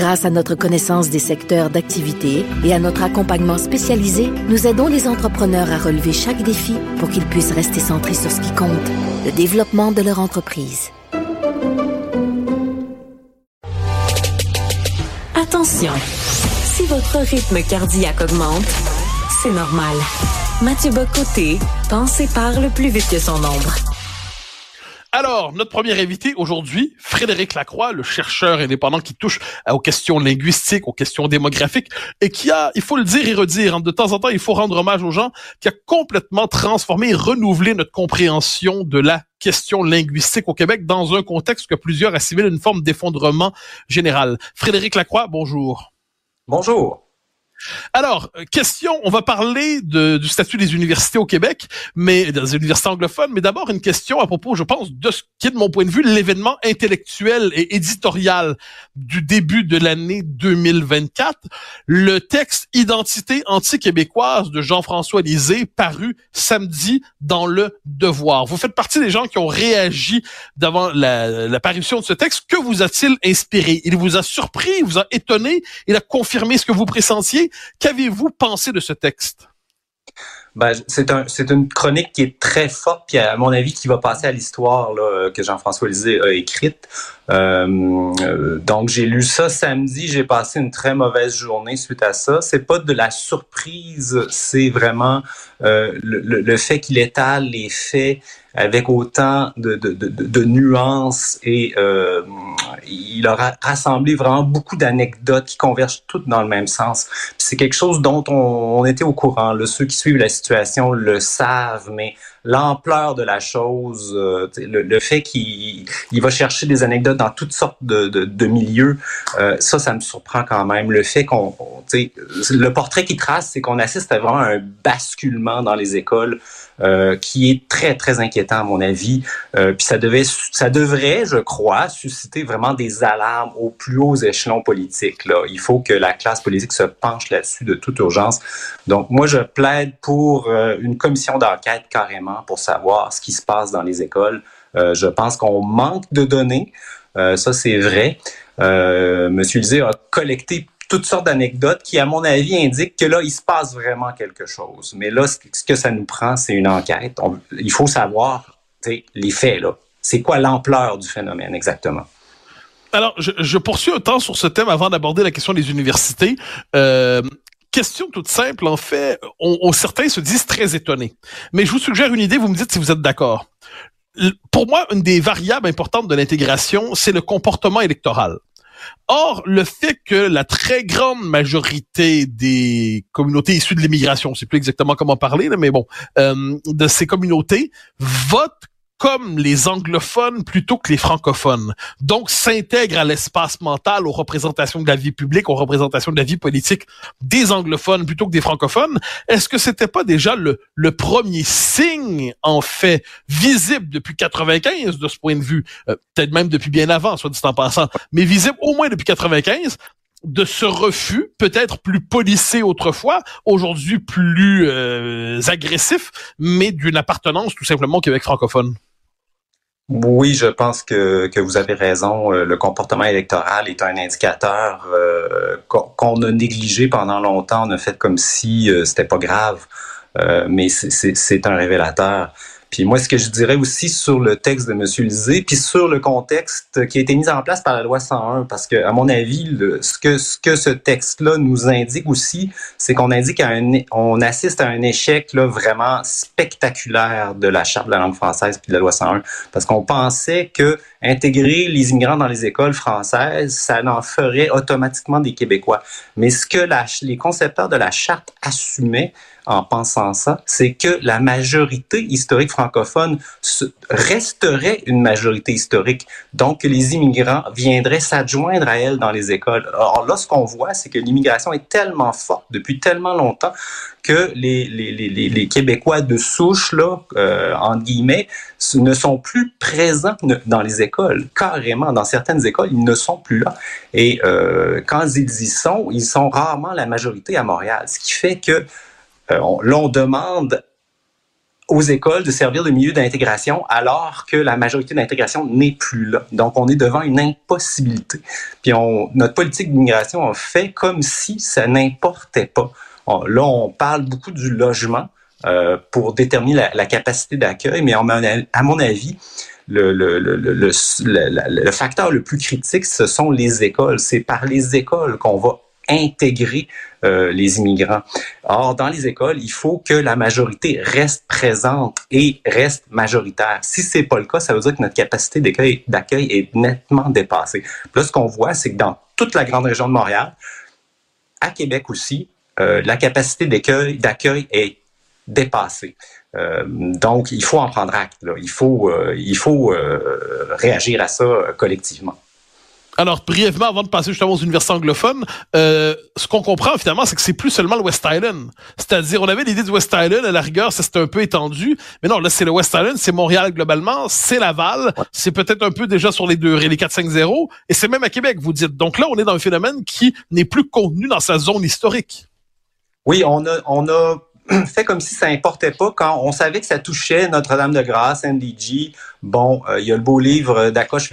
Grâce à notre connaissance des secteurs d'activité et à notre accompagnement spécialisé, nous aidons les entrepreneurs à relever chaque défi pour qu'ils puissent rester centrés sur ce qui compte, le développement de leur entreprise. Attention, si votre rythme cardiaque augmente, c'est normal. Mathieu Bocoté pense et parle plus vite que son ombre. Alors, notre premier invité aujourd'hui, Frédéric Lacroix, le chercheur indépendant qui touche aux questions linguistiques, aux questions démographiques, et qui a, il faut le dire et redire, hein, de temps en temps, il faut rendre hommage aux gens, qui a complètement transformé et renouvelé notre compréhension de la question linguistique au Québec dans un contexte que plusieurs assimilent une forme d'effondrement général. Frédéric Lacroix, bonjour. Bonjour. Alors, euh, question, on va parler du statut des universités au Québec, mais des universités anglophones, mais d'abord une question à propos, je pense, de ce qui est de mon point de vue l'événement intellectuel et éditorial du début de l'année 2024, le texte Identité anti-québécoise de Jean-François Lisée, paru samedi dans le Devoir. Vous faites partie des gens qui ont réagi devant la, parution de ce texte. Que vous a-t-il inspiré? Il vous a surpris, il vous a étonné, il a confirmé ce que vous pressentiez? Qu'avez-vous pensé de ce texte? Ben, c'est un, une chronique qui est très forte, puis à mon avis qui va passer à l'histoire que Jean-François Lisée a écrite. Euh, donc j'ai lu ça samedi, j'ai passé une très mauvaise journée suite à ça. C'est pas de la surprise, c'est vraiment euh, le, le, fait qu'il étale les faits avec autant de, de, de, nuances et euh, il aura rassemblé vraiment beaucoup d'anecdotes qui convergent toutes dans le même sens. C'est quelque chose dont on, on, était au courant. Là. Ceux qui suivent la situation le savent, mais l'ampleur de la chose, euh, le, fait qu'il il va chercher des anecdotes dans toutes sortes de, milieux, euh, ça, ça me surprend quand même. Le fait qu'on, le portrait qu'il trace, c'est qu'on assiste à vraiment un basculement dans les écoles euh, qui est très, très inquiétant à mon avis. Puis ça, devait, ça devrait, je crois, susciter vraiment des alarmes aux plus hauts échelons politiques. Là. Il faut que la classe politique se penche là-dessus de toute urgence. Donc moi, je plaide pour une commission d'enquête carrément pour savoir ce qui se passe dans les écoles. Euh, je pense qu'on manque de données. Euh, ça, c'est vrai. Euh, Monsieur Lisée a collecté toutes sortes d'anecdotes qui, à mon avis, indiquent que là, il se passe vraiment quelque chose. Mais là, ce que ça nous prend, c'est une enquête. il faut savoir les faits. là. C'est quoi l'ampleur du phénomène exactement? Alors, je, poursuis un temps sur ce thème avant d'aborder la question des universités. Question toute simple, en fait, on, certains se disent très étonnés. Mais je vous suggère une idée, vous me dites si vous êtes d'accord. Pour moi, une des variables importantes de l'intégration, c'est le comportement électoral. Or, le fait que la très grande majorité des communautés issues de l'immigration, c'est plus exactement comment parler, mais bon, euh, de ces communautés votent comme les anglophones plutôt que les francophones. Donc, s'intègre à l'espace mental, aux représentations de la vie publique, aux représentations de la vie politique des anglophones plutôt que des francophones. Est-ce que c'était pas déjà le, le premier signe, en fait, visible depuis 95 de ce point de vue, euh, peut-être même depuis bien avant, soit dit en passant, mais visible au moins depuis 95, de ce refus, peut-être plus policé autrefois, aujourd'hui plus euh, agressif, mais d'une appartenance tout simplement au Québec francophone? Oui, je pense que, que vous avez raison. Euh, le comportement électoral est un indicateur euh, qu'on a négligé pendant longtemps. On a fait comme si euh, c'était pas grave, mais c'est un révélateur. Puis moi, ce que je dirais aussi sur le texte de M. Lisée, puis sur le contexte qui a été mis en place par la loi 101, parce que à mon avis, ce que ce texte-là nous indique aussi, c'est qu'on indique à assiste à un échec vraiment spectaculaire de la charte de la langue française puis de la loi 101, parce qu'on pensait que intégrer les immigrants dans les écoles françaises, ça en ferait automatiquement des Québécois. Mais ce que les concepteurs de la charte assumaient en pensant ça, c'est que la majorité historique française francophones resterait une majorité historique. Donc, les immigrants viendraient s'adjoindre à elle dans les écoles. Alors là, ce qu'on voit, c'est que l'immigration est tellement forte depuis tellement longtemps que les, les, les, les Québécois de souche, là, euh, entre guillemets, ne sont plus présents dans les écoles. Carrément, dans certaines écoles, ils ne sont plus là. Et euh, quand ils y sont, ils sont rarement la majorité à Montréal. Ce qui fait que euh, l'on demande aux écoles de servir de milieu d'intégration alors que la majorité d'intégration n'est plus là. Donc, on est devant une impossibilité. Puis, on, notre politique d'immigration a fait comme si ça n'importait pas. là, on parle beaucoup du logement euh, pour déterminer la, capacité d'accueil, mais à mon avis, le, le, facteur le plus critique, ce sont les écoles. C'est par les écoles qu'on va intégrer euh, les immigrants. Or, dans les écoles, il faut que la majorité reste présente et reste majoritaire. Si c'est pas le cas, ça veut dire que notre capacité d'accueil est nettement dépassée. là, ce qu'on voit, c'est que dans toute la grande région de Montréal, à Québec aussi, euh, la capacité d'accueil est dépassée. Euh, donc, il faut en prendre acte. Il faut, il faut réagir à ça collectivement. Alors, brièvement, avant de passer justement aux universités anglophones, euh, ce qu'on comprend finalement, c'est que c'est plus seulement le West Island. C'est-à-dire, on avait l'idée du West Island, à la rigueur, ça c'était un peu étendu, mais non, là, c'est le West Island, c'est Montréal globalement, c'est Laval, c'est peut-être un peu déjà sur les deux, les 4-5-0, et c'est même à Québec, vous dites. Donc là, on est dans un phénomène qui n'est plus contenu dans sa zone historique. Oui, on a, on a fait comme si ça importait pas quand on savait que ça touchait Notre-Dame-de-Grâce, NDG. Bon, euh, il y a le beau livre d'Akosh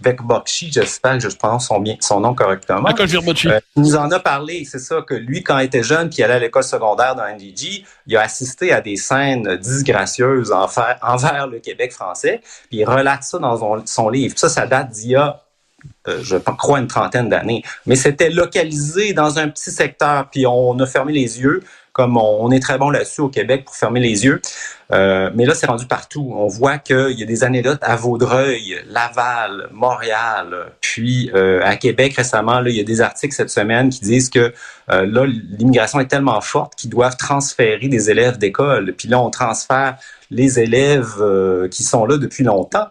Vekbokshi, j'espère que je prononce son, bien, son nom correctement. Akosh Verbokshi. Euh, il nous en a parlé, c'est ça, que lui, quand il était jeune, puis il allait à l'école secondaire dans NDG, il a assisté à des scènes disgracieuses envers, envers le Québec français, puis il relate ça dans son, son livre. Ça, ça date d'il y a euh, je crois, une trentaine d'années. Mais c'était localisé dans un petit secteur, puis on a fermé les yeux comme on, est très bon là-dessus au Québec pour fermer les yeux. Euh, mais là, c'est rendu partout. On voit qu'il y a des anecdotes à Vaudreuil, Laval, Montréal, puis euh, à Québec récemment, là, il y a des articles cette semaine qui disent que euh, là, l'immigration est tellement forte qu'ils doivent transférer des élèves d'école. Puis là, on transfère les élèves qui sont là depuis longtemps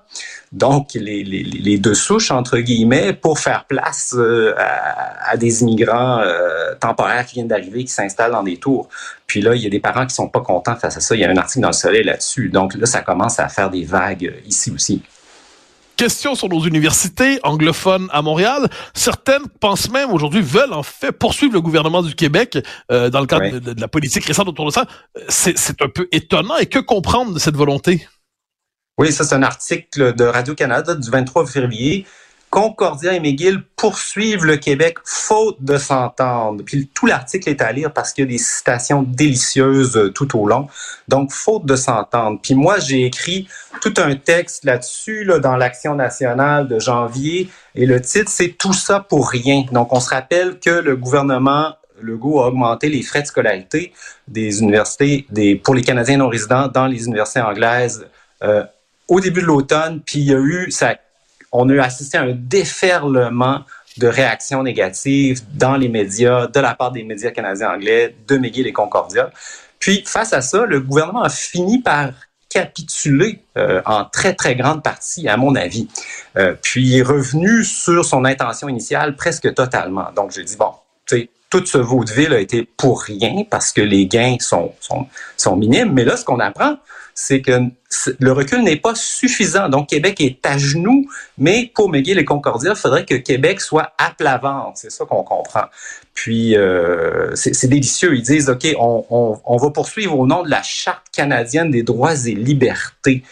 donc les, les, les, deux souches, entre guillemets, pour faire place euh, à, des immigrants euh, temporaires qui viennent d'arriver, qui s'installent dans des tours. Puis là, il y a des parents qui sont pas contents face à ça. Il y a un article dans le Soleil là-dessus. Donc là, ça commence à faire des vagues euh, ici aussi. Question sur nos universités anglophones à Montréal. Certaines pensent même aujourd'hui, veulent en fait poursuivre le gouvernement du Québec dans le cadre de, de, la politique récente autour de ça. C'est un peu étonnant. Et que comprendre de cette volonté? Oui, ça c'est un article de Radio-Canada du 23 février. Concordia et McGill poursuivent le Québec faute de s'entendre. Puis tout l'article est à lire parce qu'il y a des citations délicieuses euh, tout au long. Donc, faute de s'entendre. Puis moi, j'ai écrit tout un texte là-dessus là, dans l'Action nationale de janvier. Et le titre, c'est Tout ça pour rien. Donc, on se rappelle que le gouvernement Legault a augmenté les frais de scolarité des universités des, pour les Canadiens non résidents dans les universités anglaises euh, au début de l'automne, puis il y a eu, ça, on a assisté à un déferlement de réactions négatives dans les médias, de la part des médias canadiens anglais, de McGill et Concordia. Puis, face à ça, le gouvernement a fini par capituler euh, en très, très grande partie, à mon avis. Euh, puis, est revenu sur son intention initiale presque totalement. Donc, j'ai dit, bon, tu sais, tout ce vaudeville a été pour rien parce que les gains sont, sont, sont minimes. Mais là, ce qu'on apprend, c'est que le recul n'est pas suffisant. Donc, Québec est à genoux, mais pour McGill et Concordia, il faudrait que Québec soit à plat. C'est ça qu'on comprend. Puis, euh, c'est délicieux. Ils disent, OK, on, va poursuivre au nom de la Charte canadienne des droits et libertés.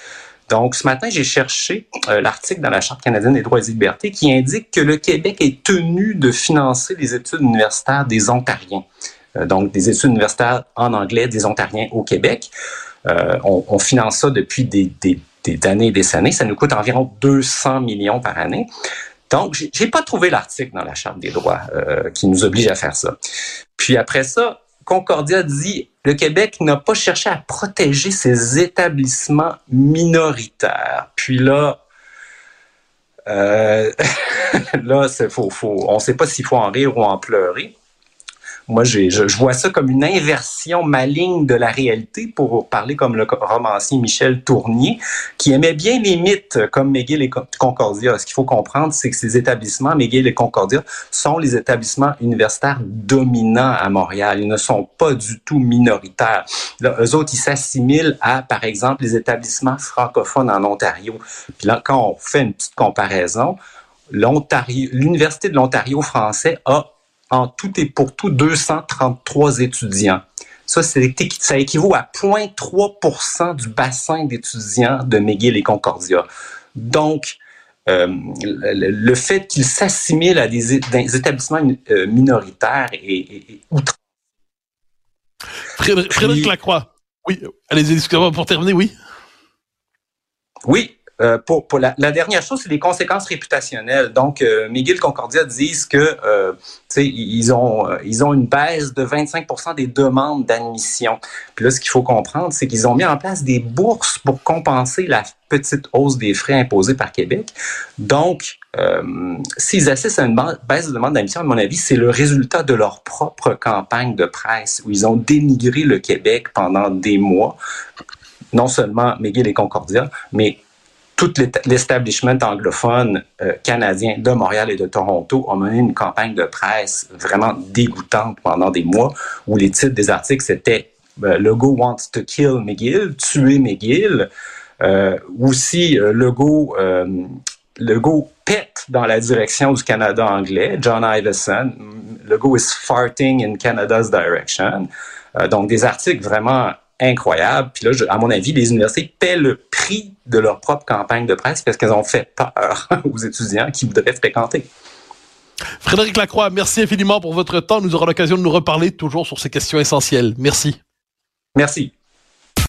Donc, ce matin, j'ai cherché euh, l'article dans la Charte canadienne des droits et libertés qui indique que le Québec est tenu de financer les études universitaires des Ontariens. Euh, donc, des études universitaires en anglais des Ontariens au Québec. Euh, on, finance ça depuis des, années et des années. Ça nous coûte environ 200 millions par année. Donc, j'ai pas trouvé l'article dans la Charte des droits euh, qui nous oblige à faire ça. Puis après ça, Concordia dit le Québec n'a pas cherché à protéger ses établissements minoritaires. Puis là, euh, là, faut, faut, on sait pas s'il faut en rire ou en pleurer. Moi, je, vois ça comme une inversion maligne de la réalité, pour parler comme le romancier Michel Tournier, qui aimait bien les mythes comme McGill et Concordia. Ce qu'il faut comprendre, c'est que ces établissements, McGill et Concordia, sont les établissements universitaires dominants à Montréal. Ils ne sont pas du tout minoritaires. Là, eux autres, ils s'assimilent à, par exemple, les établissements francophones en Ontario. Puis là, quand on fait une petite comparaison, l'Université de l'Ontario français a en tout et pour tout 233 étudiants. Ça, ça équivaut à 0,3% du bassin d'étudiants de McGill et Concordia. Donc, euh, le, fait qu'ils s'assimilent à des, établissements euh, minoritaires et, outre. Frédéric, Lacroix. Oui, allez-y, excusez-moi pour terminer, oui. Oui, euh, la, dernière chose, c'est les conséquences réputationnelles. Donc, euh, McGill Concordia disent que euh, ils ont euh, ils ont une baisse de 25% des demandes d'admission. Puis là, ce qu'il faut comprendre, c'est qu'ils ont mis en place des bourses pour compenser la petite hausse des frais imposés par Québec. Donc, euh, s'ils assistent à une baisse de demande d'admission, à mon avis, c'est le résultat de leur propre campagne de presse où ils ont dénigré le Québec pendant des mois. Non seulement McGill et Concordia, mais tout l'establishment anglophone euh, canadien de Montréal et de Toronto a mené une campagne de presse vraiment dégoûtante pendant des mois où les titres des articles c'était euh, wants to kill McGill, tuer McGill. Euh, aussi, euh, Legault, euh, Legault pète dans la direction du Canada anglais, John Iveson. Legault is farting in Canada's direction. donc, des articles vraiment incroyable. Puis là, à mon avis, les universités paient le prix de leur propre campagne de presse parce qu'elles ont fait peur aux étudiants qui voudraient fréquenter. Frédéric Lacroix, merci infiniment pour votre temps. Nous aurons l'occasion de nous reparler toujours sur ces questions essentielles. Merci. Merci.